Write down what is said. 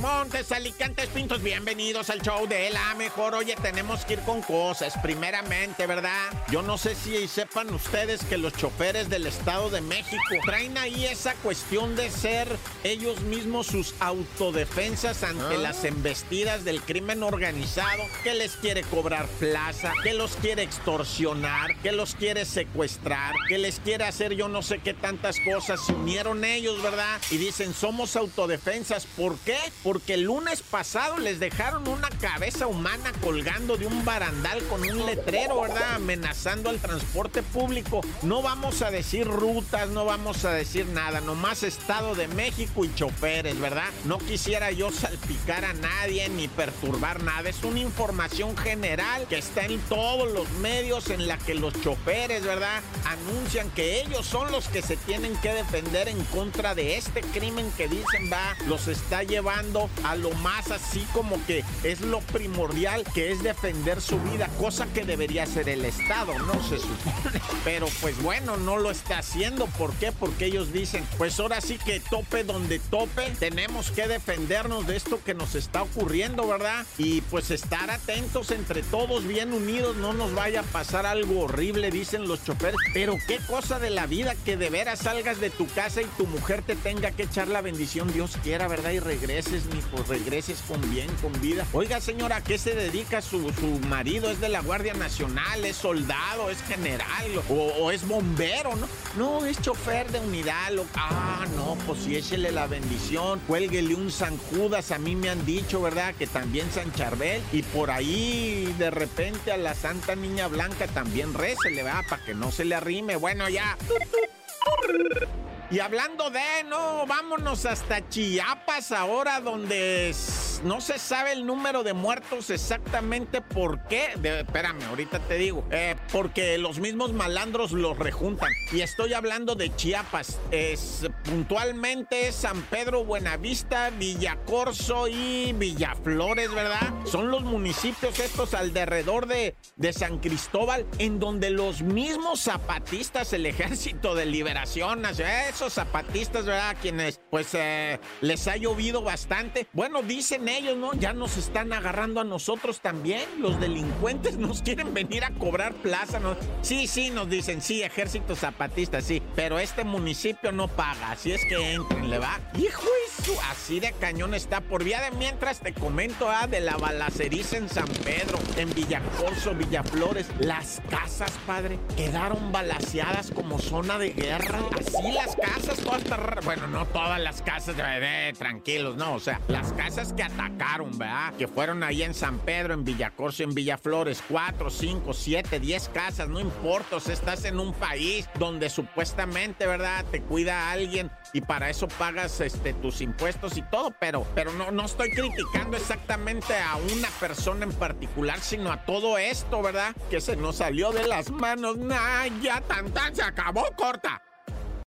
Montes, Alicantes, Pintos, bienvenidos al show de la mejor. Oye, tenemos que ir con cosas. Primeramente, ¿verdad? Yo no sé si sepan ustedes que los choferes del Estado de México traen ahí esa cuestión de ser ellos mismos sus autodefensas ante ah. las embestidas del crimen organizado, que les quiere cobrar plaza, que los quiere extorsionar, que los quiere secuestrar, que les quiere hacer yo no sé qué tantas cosas. Se unieron ellos, ¿verdad? Y dicen, somos autodefensas. ¿Por qué? porque el lunes pasado les dejaron una cabeza humana colgando de un barandal con un letrero, ¿verdad? Amenazando al transporte público. No vamos a decir rutas, no vamos a decir nada, nomás Estado de México y choferes, ¿verdad? No quisiera yo salpicar a nadie ni perturbar nada. Es una información general que está en todos los medios en la que los choferes, ¿verdad? Anuncian que ellos son los que se tienen que defender en contra de este crimen que dicen va, los está llevando a lo más así como que es lo primordial, que es defender su vida, cosa que debería hacer el Estado, no se supone. Pero pues bueno, no lo está haciendo. ¿Por qué? Porque ellos dicen, pues ahora sí que tope donde tope, tenemos que defendernos de esto que nos está ocurriendo, ¿verdad? Y pues estar atentos entre todos, bien unidos, no nos vaya a pasar algo horrible, dicen los choferes. Pero qué cosa de la vida que de veras salgas de tu casa y tu mujer te tenga que echar la bendición, Dios quiera, ¿verdad? Y regreses pues regreses con bien, con vida. Oiga, señora, ¿a qué se dedica su, su marido? ¿Es de la Guardia Nacional? ¿Es soldado? ¿Es general? ¿O, es bombero? ¿No? No, es chofer de unidad. Ah, no, pues sí, échele la bendición. Cuélguele un San Judas. A mí me han dicho, ¿verdad? Que también San Charbel. Y por ahí, de repente, a la Santa Niña Blanca también le va Para que no se le arrime. Bueno, ya. Y hablando de, no, vámonos hasta Chiapas ahora, donde no se sabe el número de muertos exactamente por qué. espérame, ahorita te digo. Eh, porque los mismos malandros los rejuntan. Y estoy hablando de Chiapas. Es puntualmente San Pedro, Buenavista, Villacorso y Villaflores, ¿verdad? Son los municipios estos alrededor de, de San Cristóbal, en donde los mismos zapatistas, el Ejército de Liberación esos zapatistas, ¿verdad? Quienes, pues, eh, les ha llovido bastante. Bueno, dicen ellos, ¿no? Ya nos están agarrando a nosotros también. Los delincuentes nos quieren venir a cobrar plaza. ¿no? Sí, sí, nos dicen, sí, ejército zapatista, sí. Pero este municipio no paga. Así es que entren, ¿le va? Hijo así de cañón está. Por vía de mientras te comento, ah, de la balaceriza en San Pedro, en Villacorso, Villaflores. Las casas, padre, quedaron balaseadas como zona de guerra. Así las casas, todas, bueno, no todas las casas, de, tranquilos, no, o sea, las casas que atacaron, ¿verdad? Que fueron ahí en San Pedro, en Villacorso, en Villaflores, cuatro, cinco, siete, diez casas, no importa, o sea, estás en un país donde supuestamente, ¿verdad? Te cuida alguien y para eso pagas este, tus impuestos y todo, pero, pero no, no estoy criticando exactamente a una persona en particular, sino a todo esto, ¿verdad? Que se nos salió de las manos. Nah, ya tan tan se acabó, corta.